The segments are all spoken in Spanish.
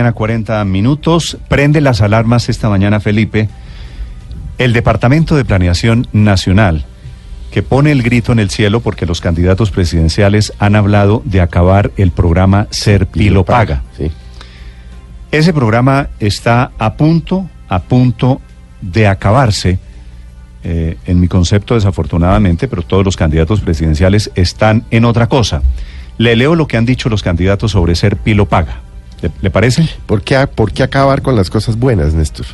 A 40 minutos, prende las alarmas esta mañana Felipe, el Departamento de Planeación Nacional, que pone el grito en el cielo porque los candidatos presidenciales han hablado de acabar el programa Ser Pilo Paga. Sí. Ese programa está a punto, a punto de acabarse, eh, en mi concepto desafortunadamente, pero todos los candidatos presidenciales están en otra cosa. Le leo lo que han dicho los candidatos sobre Ser Pilo Paga. ¿Le, le parece? ¿Por qué, ¿Por qué acabar con las cosas buenas, Néstor?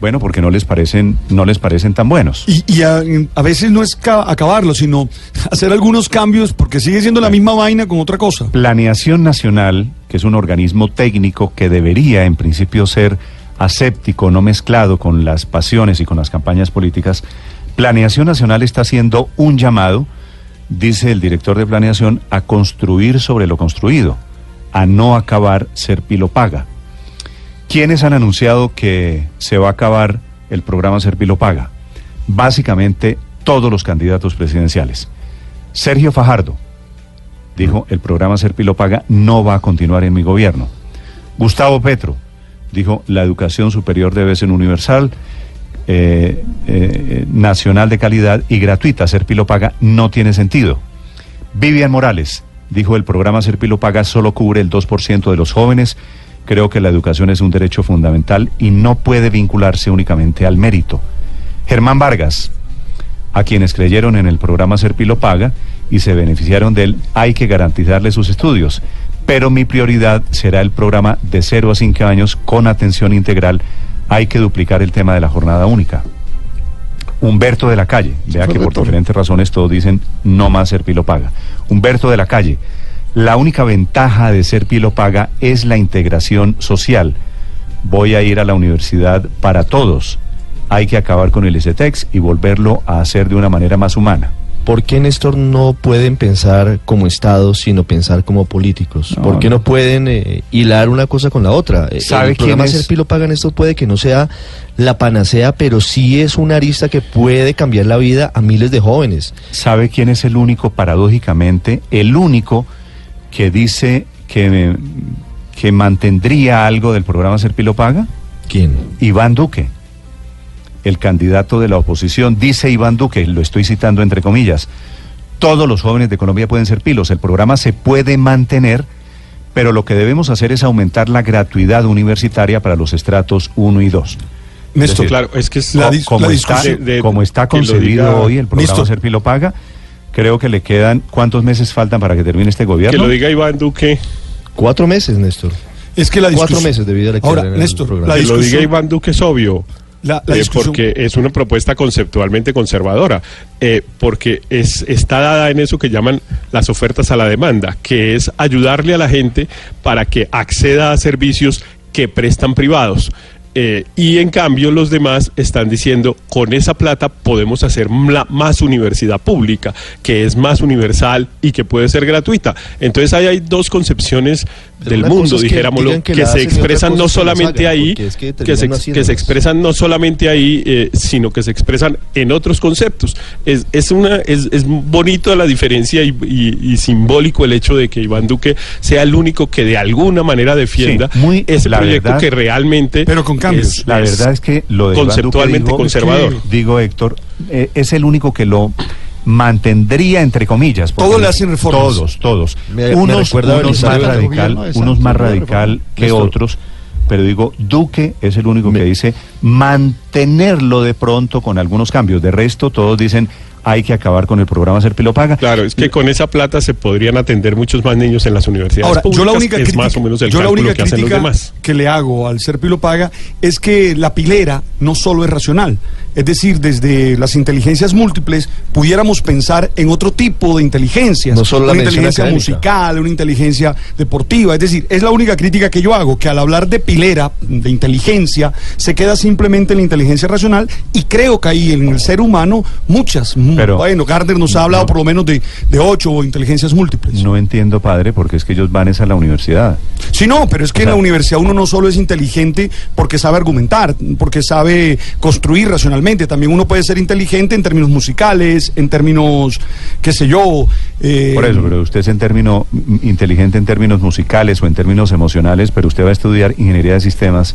Bueno, porque no les parecen, no les parecen tan buenos. Y, y a, a veces no es ca- acabarlo, sino hacer algunos cambios porque sigue siendo la misma vaina con otra cosa. Planeación Nacional, que es un organismo técnico que debería en principio ser aséptico, no mezclado con las pasiones y con las campañas políticas, Planeación Nacional está haciendo un llamado, dice el director de Planeación, a construir sobre lo construido, a no acabar ser pilo paga. ¿Quiénes han anunciado que se va a acabar el programa Ser Pilo Paga? Básicamente todos los candidatos presidenciales. Sergio Fajardo, dijo, el programa Ser Pilo Paga no va a continuar en mi gobierno. Gustavo Petro dijo, la educación superior debe ser universal, eh, eh, nacional de calidad y gratuita. Ser Pilo Paga no tiene sentido. Vivian Morales dijo, el programa Ser Pilo Paga solo cubre el 2% de los jóvenes. Creo que la educación es un derecho fundamental y no puede vincularse únicamente al mérito. Germán Vargas, a quienes creyeron en el programa Serpilo Paga y se beneficiaron de él, hay que garantizarle sus estudios. Pero mi prioridad será el programa de 0 a 5 años con atención integral. Hay que duplicar el tema de la jornada única. Humberto de la Calle, vea que por diferentes razones todos dicen no más Serpilo Paga. Humberto de la Calle, la única ventaja de ser Pilo Paga es la integración social. Voy a ir a la universidad para todos. Hay que acabar con el STEX y volverlo a hacer de una manera más humana. ¿Por qué, Néstor, no pueden pensar como Estado, sino pensar como políticos? No, ¿Por qué no. pueden eh, hilar una cosa con la otra? Eh, ¿Sabe el programa quién es? Ser Pilo Paga, Néstor, puede que no sea la panacea, pero sí es una arista que puede cambiar la vida a miles de jóvenes. ¿Sabe quién es el único, paradójicamente, el único que dice que, que mantendría algo del programa Ser Pilo Paga? ¿Quién? Iván Duque, el candidato de la oposición, dice Iván Duque, lo estoy citando entre comillas, todos los jóvenes de Colombia pueden ser pilos, el programa se puede mantener, pero lo que debemos hacer es aumentar la gratuidad universitaria para los estratos 1 y 2. Néstor, decir, Claro, es que es La dis- como, la está, discusión de- como está que concebido diga- hoy el programa Listo. Ser Pilo Paga, creo que le quedan, ¿cuántos meses faltan para que termine este que gobierno? lo diga Iván Duque, Cuatro meses, Néstor. es que la Cuatro discusión... meses de vida le Ahora, el Néstor, programa. la que lo diga discusión... Iván Duque es obvio. La, la eh, porque es una propuesta conceptualmente conservadora, eh, porque es, está dada en eso que llaman las ofertas a la demanda, que es ayudarle a la gente para que acceda a servicios que prestan privados. Eh, y en cambio los demás están diciendo, con esa plata podemos hacer más universidad pública, que es más universal y que puede ser gratuita. Entonces ahí hay dos concepciones del mundo, es que dijéramoslo, que se expresan no solamente ahí, es que que, terminan se, que expresan no solamente ahí, eh, sino que se expresan en otros conceptos. Es, es, una, es, es bonito la diferencia y, y- y simbólico el hecho de que Iván Duque sea el único que de alguna manera defienda Sí, muy- ese la proyecto verdad- que realmente Pero con cambios. es- La verdad es que lo de Iván Duque conceptualmente conservador. Digo, Héctor, eh, es el único que lo mantendría entre comillas. Todos le hacen reformas. Todos, todos. Me- unos más radical, gobierno unos más radical que Néstor. otros. Pero digo, Duque es el único Me- que dice mantenerlo de pronto con algunos cambios. De resto, todos dicen hay que acabar con el programa Ser Pilo Paga. Claro, es que con esa plata se podrían atender muchos más niños en las universidades Ahora, públicas. yo la única es crítica, más o menos el yo la única que hacen los crítica demás. que le hago al ser Pilo Paga es que la pilera no solo es racional. Es decir, desde las inteligencias múltiples pudiéramos pensar en otro tipo de inteligencias. No solo la una inteligencia académica. musical, una inteligencia deportiva. Es decir, es la única crítica que yo hago, que al hablar de pilera, de inteligencia, se queda simplemente en la inteligencia racional y creo que ahí en el ser humano muchas. Pero- bueno, Gardner nos ha hablado no. por lo menos de, de ocho inteligencias múltiples. No entiendo, padre, porque es que ellos van es a la universidad. Sí, no, pero es que O en la universidad uno no solo es inteligente porque sabe argumentar, porque sabe construir racionalmente profesionalmente. También uno puede ser inteligente en términos musicales, en términos, qué sé yo. eh, Por eso, pero usted es en término mm, inteligente en términos musicales o en términos emocionales, pero usted va a estudiar ingeniería de sistemas.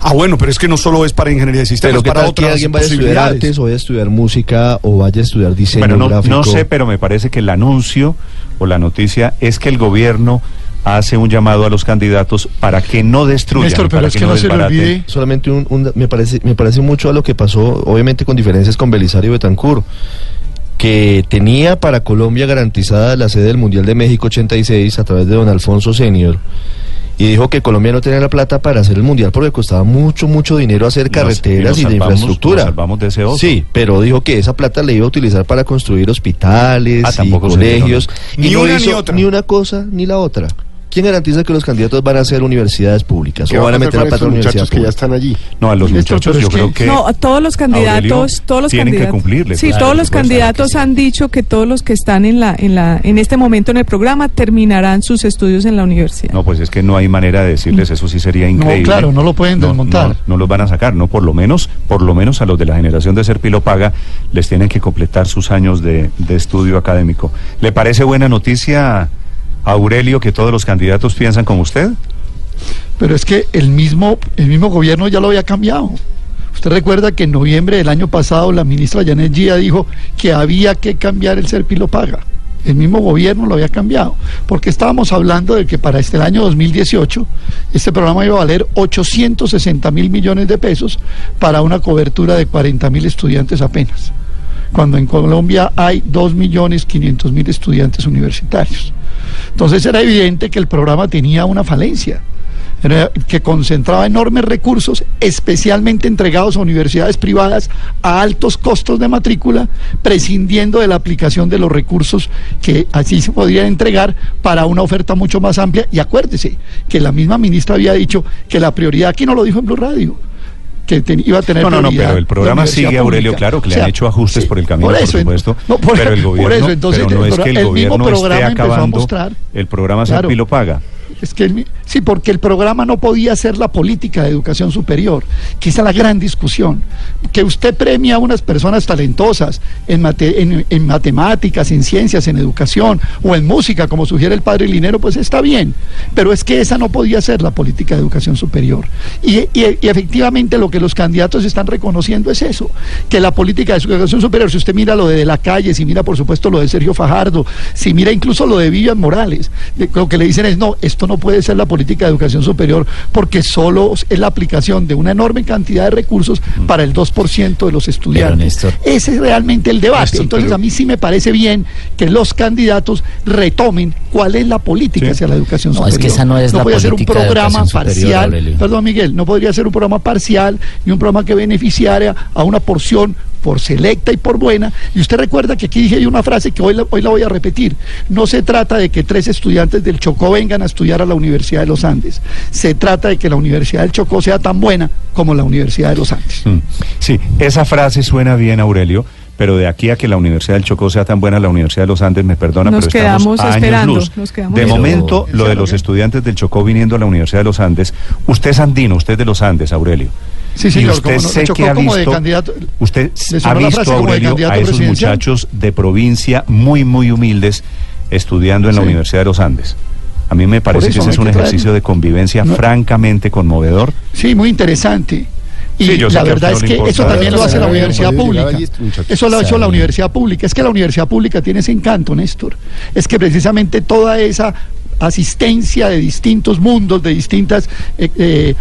Ah, bueno, pero es que no solo es para ingeniería de sistemas, Pero para tal que otras alguien vaya a estudiar artes o vaya a estudiar música o vaya a estudiar diseño Bueno, no, gráfico. no sé, pero me parece que el anuncio o la noticia es que el gobierno hace un llamado a los candidatos para que no destruyan, Néstor, pero para es que no se le olvide- Solamente un, un- me parece me parece mucho a lo que pasó, obviamente con diferencias con Belisario Betancourt, que tenía para Colombia garantizada la sede del Mundial de México 86 a través de don Alfonso Senior. Y dijo que Colombia no tenía la plata para hacer el mundial porque costaba mucho, mucho dinero hacer carreteras y y, nos de salvamos- infraestructura. nos salvamos de ese oso. Sí, pero dijo que esa plata le iba a utilizar para construir hospitales Ah, y colegios. Ni y no una ni otra. ni una cosa ni la otra. ¿Quién garantiza que los candidatos van a ser universidades públicas ¿Qué o va van a meter muchachos universidades que ya están allí? No, a los muchachos yo creo que- que No, a todos los candidatos, todos los tienen que candidatos. cumplirles, Sí, claro, todos los candidatos han dicho que todos los que están en la en la en este momento en el programa terminarán sus estudios en la universidad. No, pues es que no hay manera de decirles, eso sí sería increíble. claro, no lo pueden desmontar. No, no los van a sacar, no, por lo menos, por lo menos a los de la generación de Serpilo Paga les tienen que completar sus años de, de estudio académico. ¿Le parece buena noticia, Aurelio, que todos los candidatos piensan como usted? Pero es que el mismo, el mismo gobierno ya lo había cambiado. Usted recuerda que en noviembre del año pasado la ministra Janet Gia dijo que había que cambiar el Serpilo Paga. El mismo gobierno lo había cambiado, porque estábamos hablando de que para este año 2018 este programa iba a valer 860 mil millones de pesos para una cobertura de 40 mil estudiantes apenas, cuando en Colombia hay 2 millones 500 mil estudiantes universitarios. Entonces era evidente que el programa tenía una falencia era que concentraba enormes recursos, especialmente entregados a universidades privadas a altos costos de matrícula, prescindiendo de la aplicación de los recursos que así se podrían entregar para una oferta mucho más amplia. Y acuérdese que la misma ministra había dicho que la prioridad, aquí no lo dijo en Blue Radio, que ten- iba a tener No, no, no, pero el programa sigue, Aurelio, pública. claro, que le O sea, han hecho ajustes sí, por el camino, por, eso, supuesto, no, por- pero el por gobierno, eso, entonces, pero no es que el, el mismo gobierno esté programa empezó a acabando mostrar- el programa Claro. Serpilo Paga. Es que el sí, porque el programa no podía ser la política de educación superior, que esa es la gran discusión. Que usted premia a unas personas talentosas en, mate- en- en matemáticas, en ciencias, en educación o en música, como sugiere el padre Linero, pues está bien. Pero es que esa no podía ser la política de educación superior. Y, y- y efectivamente lo que los candidatos están reconociendo es eso, que la política de educación superior, si usted mira lo de, de la calle, si mira por supuesto lo de Sergio Fajardo, si mira incluso lo de Vivian Morales, de- lo que le dicen es, no, esto no puede ser la política de educación superior porque solo es la aplicación de una enorme cantidad de recursos para el 2% de los estudiantes. Néstor. Ese es realmente el debate. Néstor, Entonces pero- a mí sí me parece bien que los candidatos retomen cuál es la política Sí. hacia la educación No, es superior. que esa no es la puede ser un política programa superior, parcial. Perdón, Miguel, no podría ser un programa parcial y un programa que beneficiara a una porción por selecta y por buena. Y usted recuerda que aquí dije yo una frase que hoy la, hoy la voy a repetir. No se trata de que tres estudiantes del Chocó vengan a estudiar a la Universidad de los Andes. Se trata de que la Universidad del Chocó sea tan buena como la Universidad de los Andes. Mm. Sí, esa frase suena bien, Aurelio, pero de aquí a que la Universidad del Chocó sea tan buena, la Universidad de los Andes, me perdona, Nos pero estamos a años esperando, luz. nos quedamos de esperando. momento, lo de los estudiantes del Chocó viniendo a la Universidad de los Andes, usted es andino, usted es de los Andes, Aurelio. Sí, y señor, usted cómo no, sé Chocó que ha de visto, candidato- usted ¿Le sonó ha visto, de a esos muchachos de provincia muy, muy humildes estudiando en la. Universidad de los Andes. A mí me parece eso que ese es un ejercicio de convivencia No. francamente conmovedor. Sí, muy interesante. Y Sí, la verdad usted es no que eso también lo hace la universidad pública. Eso lo ha hecho la universidad pública. Es que la universidad pública tiene ese encanto, Néstor. Es que precisamente toda esa asistencia de distintos mundos, de distintas eh, eh,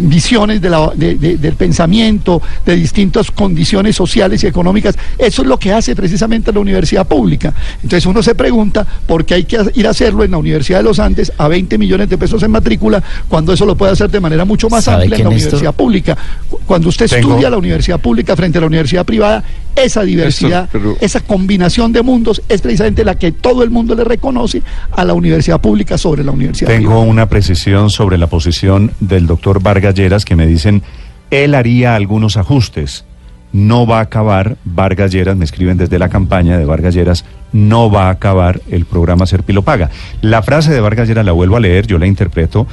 visiones de la- de- de- del pensamiento, de distintas condiciones sociales y económicas. Eso es lo que hace precisamente la universidad pública. Entonces uno se pregunta por qué hay que ir a hacerlo en la Universidad de los Andes a 20 millones de pesos en matrícula, cuando eso lo puede hacer de manera mucho más ¿Sabe amplia en la Néstor? universidad pública. Cu- Cuando usted Tengo- estudia la universidad pública frente a la universidad privada, esa diversidad, esa combinación de mundos es precisamente la que todo el mundo le reconoce a la universidad pública sobre la universidad Tengo privada. una precisión sobre la posición del doctor Vargas Lleras que me dicen, él haría algunos ajustes. No va a acabar, Vargas Lleras, me escriben desde la campaña de Vargas Lleras, no va a acabar el programa Serpilo Paga. La frase de Vargas Lleras la vuelvo a leer, yo la interpreto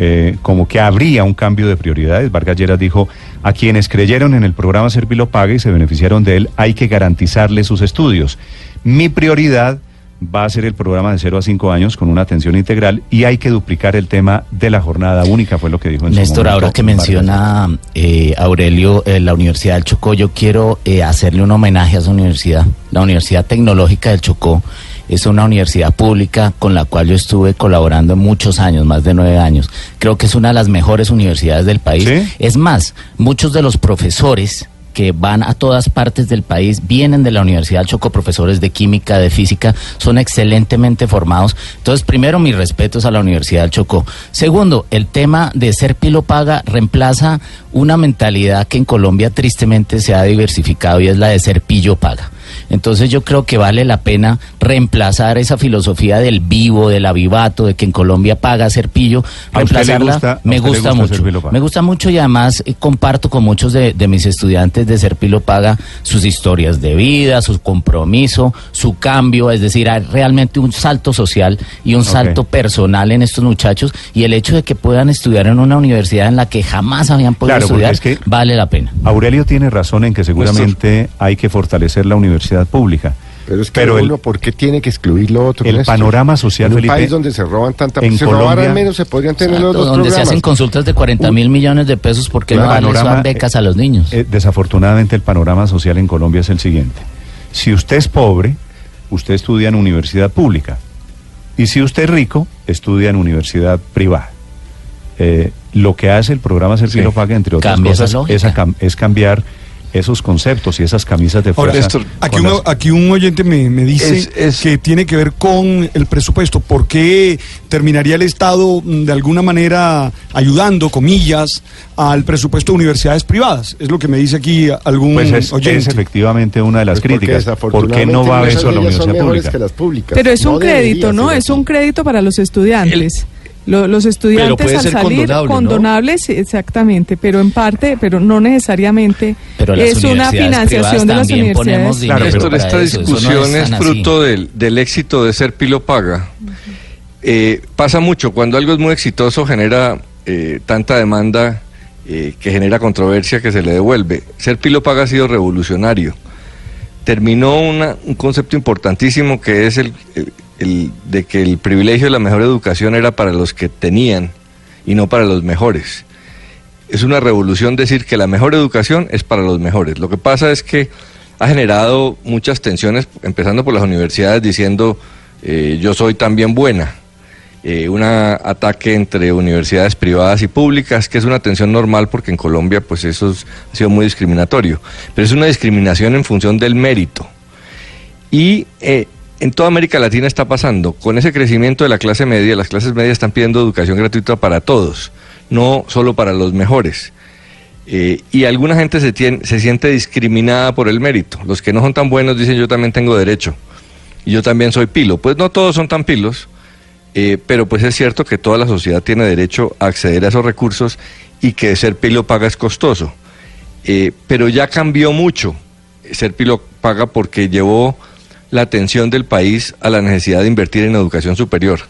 eh, como que habría un cambio de prioridades. Vargas Lleras dijo, a quienes creyeron en el programa Servilo Paga y se beneficiaron de él, hay que garantizarles sus estudios. Mi prioridad va a ser el programa de 0 a 5 años con una atención integral y hay que duplicar el tema de la jornada única, fue lo que dijo en su Néstor, momento ahora que menciona eh, Aurelio eh, la Universidad del Chocó, yo quiero eh, hacerle un homenaje a esa universidad. La Universidad Tecnológica del Chocó es una universidad pública con la cual yo estuve colaborando muchos años, más de nueve años. Creo que es una de las mejores universidades del país. ¿Sí? Es más, muchos de los profesores que van a todas partes del país, vienen de la Universidad del Chocó, profesores de química, de física, son excelentemente formados. Entonces, primero, mis respetos a la Universidad del Chocó. Segundo, el tema de ser pilo paga reemplaza una mentalidad que en Colombia tristemente se ha diversificado y es la de ser pillo paga. Entonces yo creo que vale la pena reemplazar esa filosofía del vivo, del avivato, de que en Colombia paga ser pillo, ¿A usted le reemplazarla gusta- me usted le gusta mucho. Me gusta mucho y además eh, comparto con muchos de, de mis estudiantes de Ser Pilo Paga sus historias de vida, su compromiso, su cambio, es decir, hay realmente un salto social y un salto personal en estos muchachos y el hecho de que puedan estudiar en una universidad en la que jamás habían podido Claro, estudiar es que- vale la pena. Aurelio tiene razón en que seguramente hay que fortalecer la universidad pública. Pero es que Pero el- uno, ¿por qué tiene que excluir lo otro? el Néstor? panorama social, En un Felipe, país donde se roban tanta... en si Colombia- robaran menos se podrían tener los Exacto, dos donde se programas. hacen consultas de 40 mil millones de pesos porque El no panorama, dan becas eh, a los niños. Eh, desafortunadamente el panorama social en Colombia es el siguiente. Si usted es pobre, usted estudia en universidad pública. Y si usted es rico, estudia en universidad privada. Eh, lo que hace el programa Servilo Sí. Paga, entre otras Cambia cosas, es, cam- es cambiar esos conceptos y esas camisas de Ahora, fuerza. Néstor, aquí, con un, las- aquí un oyente me, me dice Es- es- que tiene que ver con el presupuesto. ¿Por qué terminaría el Estado mm, de alguna manera ayudando, comillas, al presupuesto de universidades privadas? Es lo que me dice aquí algún Pues es, oyente. es efectivamente una de las Pues porque críticas. ¿Por qué no va eso a la universidad pública? que las públicas. Pero es No un crédito, ¿no? Es un crédito para los estudiantes. Lo- los Pero estudiantes puede al ser salir condonable, ¿no? condonables, exactamente, pero en parte, pero no necesariamente Pero las es una financiación de las universidades. Claro, Néstor, para esta eso, eso no discusión es, fruto del, del éxito de ser pilo paga. Eh, pasa mucho, cuando algo es muy exitoso genera eh, tanta demanda eh, que genera controversia que se le devuelve. Ser pilo paga ha sido revolucionario. Terminó una- un concepto importantísimo que es el, el- de que el privilegio de la mejor educación era para los que tenían y no para los mejores es una revolución decir que la mejor educación es para los mejores. Lo que pasa es que ha generado muchas tensiones, empezando por las universidades diciendo eh, yo soy también buena. Eh, un ataque entre universidades privadas y públicas, que es una tensión normal porque en Colombia pues eso es- ha sido muy discriminatorio. Pero es una discriminación en función del mérito. Y eh, en toda América Latina está pasando. Con ese crecimiento de la clase media, las clases medias están pidiendo educación gratuita para todos, no solo para los mejores. Eh, y alguna gente se, tien- se siente discriminada por el mérito. Los que no son tan buenos dicen yo también tengo derecho. Y yo también soy pilo. Pues no todos son tan pilos, eh, pero pues es cierto que toda la sociedad tiene derecho a acceder a esos recursos y que ser pilo paga es costoso. Eh, pero ya cambió mucho ser pilo paga porque llevó la atención del país a la necesidad de invertir en educación superior.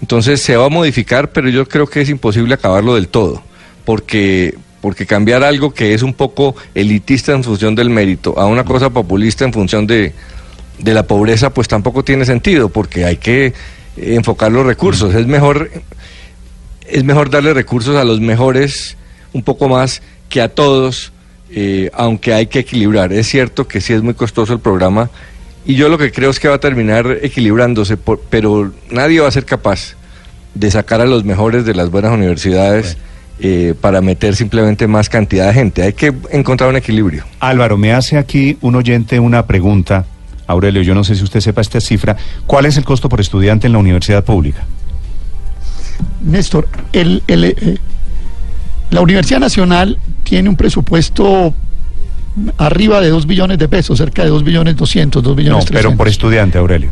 Entonces se va a modificar, pero yo creo que es imposible acabarlo del todo, porque, porque cambiar algo que es un poco elitista en función del mérito a una cosa populista en función de, de la pobreza, pues tampoco tiene sentido, porque hay que enfocar los recursos. Es mejor, es mejor darle recursos a los mejores un poco más que a todos, eh, aunque hay que equilibrar. Es cierto que sí es muy costoso el programa y yo lo que creo es que va a terminar equilibrándose, por- pero nadie va a ser capaz de sacar a los mejores de las buenas universidades eh, para meter simplemente más cantidad de gente. Hay que encontrar un equilibrio. Álvaro, me hace aquí un oyente una pregunta. Aurelio, yo no sé si usted sepa esta cifra. ¿Cuál es el costo por estudiante en la universidad pública? Néstor, el, el, eh, la Universidad Nacional tiene un presupuesto arriba de 2 billones de pesos, cerca de 2 billones 200, 2 No, billones pero 300. por estudiante, Aurelio.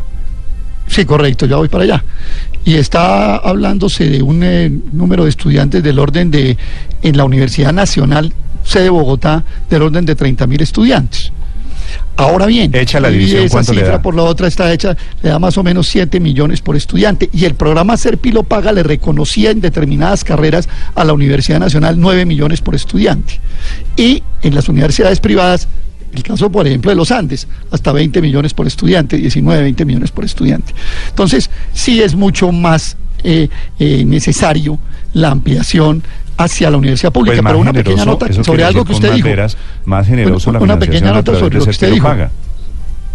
Sí, correcto, ya voy para allá. Y está hablándose de un eh, número de estudiantes del orden de, en la Universidad Nacional, sede Bogotá, del orden de 30 mil estudiantes. Ahora bien, Hecha la esa ¿cuánto le cifra da? por la otra está hecha, le da más o menos 7 millones por estudiante. Y el programa Serpilo Paga le reconocía en determinadas carreras a la Universidad Nacional 9 millones por estudiante. Y en las universidades privadas, el caso, por ejemplo, de los Andes, hasta 20 millones por estudiante, 19, 20 millones por estudiante. Entonces, sí es mucho más eh, eh, necesario la ampliación hacia la universidad pública. Pues Pero una pequeña generoso, nota eso sobre algo que usted dijo. veras, más generoso Una- la una pequeña nota sobre lo que usted dijo. Paga.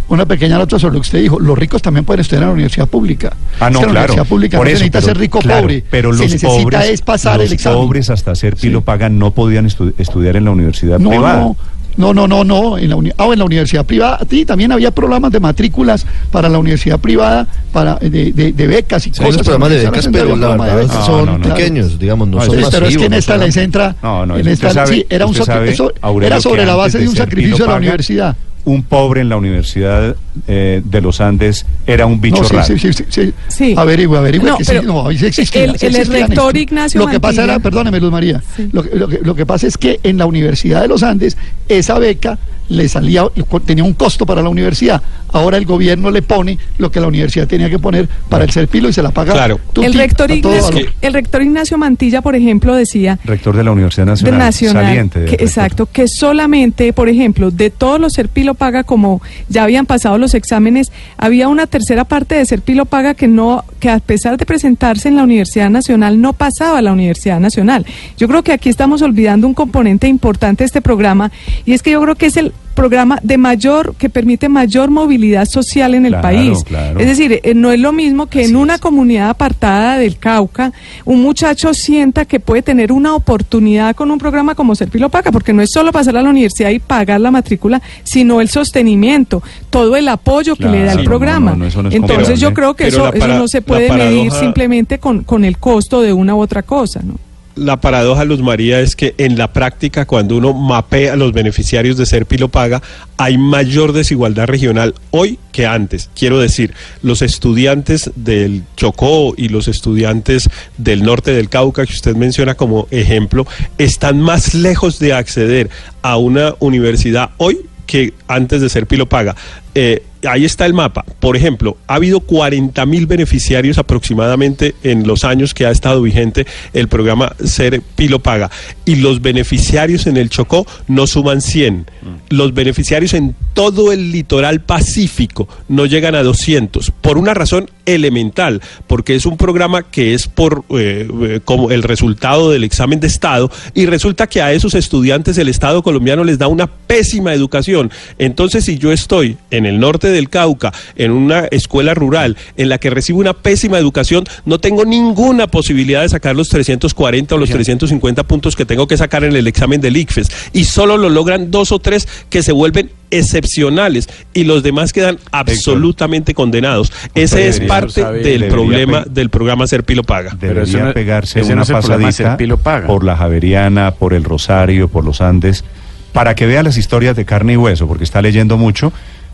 Una pequeña nota sobre lo que usted dijo. Los ricos también pueden estudiar en la universidad pública. Ah, Es no, que la claro. universidad pública Por no se eso, necesita pero- ser rico o claro, pobre. Pero se los necesita pobres, es pasar los el examen. pobres hasta ser Sí. pilo paga no podían estu- estudiar en la universidad No, privada. no, no, no, no, no. En la, uni- ah, en la universidad privada, sí, también había programas de matrículas para la universidad privada, para de, de- de becas y Sí, cosas. unos programas de becas, pero la programa de verdad becas. son No, no, no. pequeños, digamos, no No, son pero es que en no esta les entra. No, no, en esta, sabe- sí, era, un sabe, eso- era sobre la base de un sacrificio de la universidad. Un pobre en la Universidad eh, de los Andes era un bicho No, sí, raro. sí, sí, sí, sí. Sí. Averigüe, averigüe No, que sí, no, sí existían, el- sí el rector esto. Ignacio Lo que pasa era, perdóneme Luz María, Sí. lo, que, lo que- lo que pasa es que en la Universidad de los Andes esa beca le salía, tenía un costo para la universidad. Ahora el gobierno le pone lo que la universidad tenía que poner para el Serpilo y se la paga. Claro. el rector, Ignacio, el rector Ignacio Mantilla, por ejemplo, decía Rector de la Universidad de Nacional. Nacional, Saliente. de que- exacto, que solamente, por ejemplo, de todos los Serpilo Paga, como ya habían pasado los exámenes, había una tercera parte de Serpilo Paga que no, que a pesar de presentarse en la Universidad Nacional, no pasaba a la Universidad Nacional. Yo creo que aquí estamos olvidando un componente importante de este programa, y es que yo creo que es el programa de mayor, que permite mayor movilidad social en el Claro, país. claro. Es decir, eh, no es lo mismo que en una comunidad apartada del Cauca, un muchacho sienta que puede tener una oportunidad con un programa como Serpilo Paga, porque no es solo pasar a la universidad y pagar la matrícula, sino el sostenimiento, todo el apoyo que le da el programa. no, no, eso no es Entonces yo creo que eso, eso no se puede medir simplemente con, con el costo de una u otra cosa, ¿no? La paradoja, Luz María, es que en la práctica, cuando uno mapea los beneficiarios de Serpilo Paga, hay mayor desigualdad regional hoy que antes. Quiero decir, los estudiantes del Chocó y los estudiantes del norte del Cauca, que usted menciona como ejemplo, están más lejos de acceder a una universidad hoy que antes de ser Pilo Paga. Eh, ahí está el mapa. Por ejemplo, ha habido 40 mil beneficiarios aproximadamente en los años que ha estado vigente el programa Ser Pilo Paga. Y los beneficiarios en el Chocó no suman 100. Los beneficiarios en todo el litoral pacífico no llegan a 200. Por una razón elemental, porque es un programa que es por eh, eh, como el resultado del examen de Estado y resulta que a esos estudiantes el Estado colombiano les da una pésima educación. Entonces, si yo estoy en el norte del Cauca, en una escuela rural, en la que recibo una pésima educación, no tengo ninguna posibilidad de sacar los 340 o los 350 puntos que tengo que sacar en el examen del ICFES. Y solo lo logran dos o tres que se vuelven excepcionales y los demás quedan absolutamente condenados. Ese es parte sabe, del problema pe- del programa Ser Pilo Paga. Pero eso Debería no- pegarse ese una no pasadita Serpilo Paga. por la Javeriana, por el Rosario, por los Andes, para que vea las historias de carne y hueso, porque está leyendo mucho,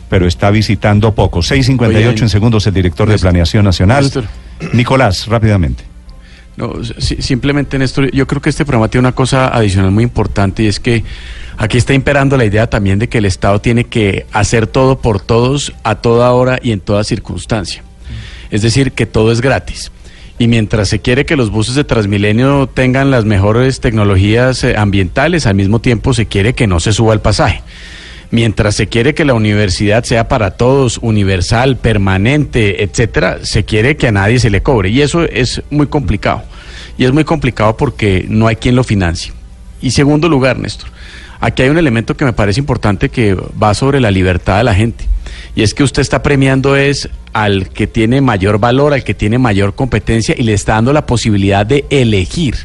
pero está visitando poco. 6.58 Oye, en segundos el director de Planeación Nacional. Néstor. Nicolás, rápidamente. No, si- simplemente, Néstor, yo creo que este programa tiene una cosa adicional muy importante y es que aquí está imperando la idea también de que el Estado tiene que hacer todo por todos a toda hora y en toda circunstancia. Es decir, que todo es gratis. Y mientras se quiere que los buses de Transmilenio tengan las mejores tecnologías eh, ambientales, al mismo tiempo se quiere que no se suba el pasaje. Mientras se quiere que la universidad sea para todos, universal, permanente, etcétera, se quiere que a nadie se le cobre. Y eso es muy complicado. Y es muy complicado porque no hay quien lo financie. Y segundo lugar, Néstor, aquí hay un elemento que me parece importante que va sobre la libertad de la gente. Y es que usted está premiando es al que tiene mayor valor, al que tiene mayor competencia y le está dando la posibilidad de elegir.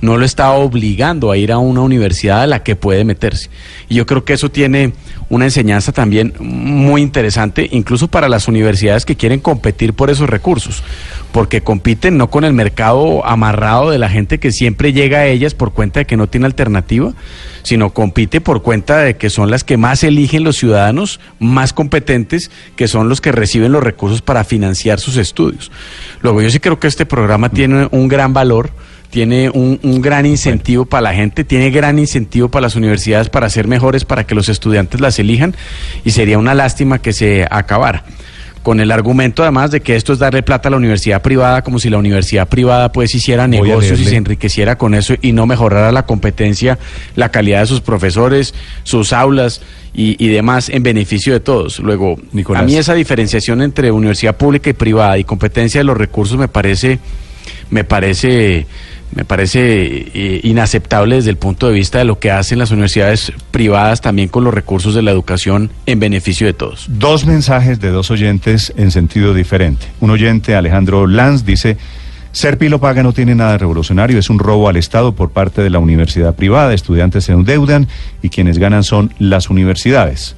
No lo está obligando a ir a una universidad a la que puede meterse. Y yo creo que eso tiene una enseñanza también muy interesante, incluso para las universidades que quieren competir por esos recursos, porque compiten no con el mercado amarrado de la gente que siempre llega a ellas por cuenta de que no tiene alternativa, sino compite por cuenta de que son las que más eligen los ciudadanos, más competentes, que son los que reciben los recursos para financiar sus estudios. Luego yo sí creo que este programa tiene un gran valor tiene un, un gran incentivo para la gente, tiene gran incentivo para las universidades para ser mejores, para que los estudiantes las elijan y sería una lástima que se acabara. Con el argumento además de que esto es darle plata a la universidad privada, como si la universidad privada pues hiciera Voy negocios y se enriqueciera con eso y no mejorara la competencia, la calidad de sus profesores, sus aulas y, y demás en beneficio de todos. Luego, Nicolás. a mí esa diferenciación entre universidad pública y privada y competencia de los recursos me parece me parece me parece eh, inaceptable desde el punto de vista de lo que hacen las universidades privadas también con los recursos de la educación en beneficio de todos. Dos mensajes de dos oyentes en sentido diferente. Un oyente, Alejandro Lanz, dice, ser pilo paga no tiene nada revolucionario, es un robo al Estado por parte de la universidad privada, estudiantes se endeudan y quienes ganan son las universidades.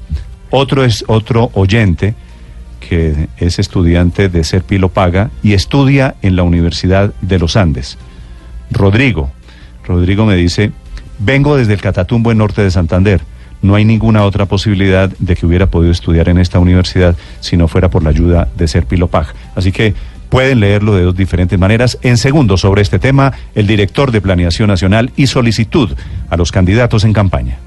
Otro es otro oyente que es estudiante de ser pilo paga y estudia en la Universidad de los Andes. Rodrigo. Rodrigo me dice, vengo desde el Catatumbo en norte de Santander. No hay ninguna otra posibilidad de que hubiera podido estudiar en esta universidad si no fuera por la ayuda de ser Pilopag. Así que pueden leerlo de dos diferentes maneras. En segundo, sobre este tema, el director de Planeación Nacional y solicitud a los candidatos en campaña.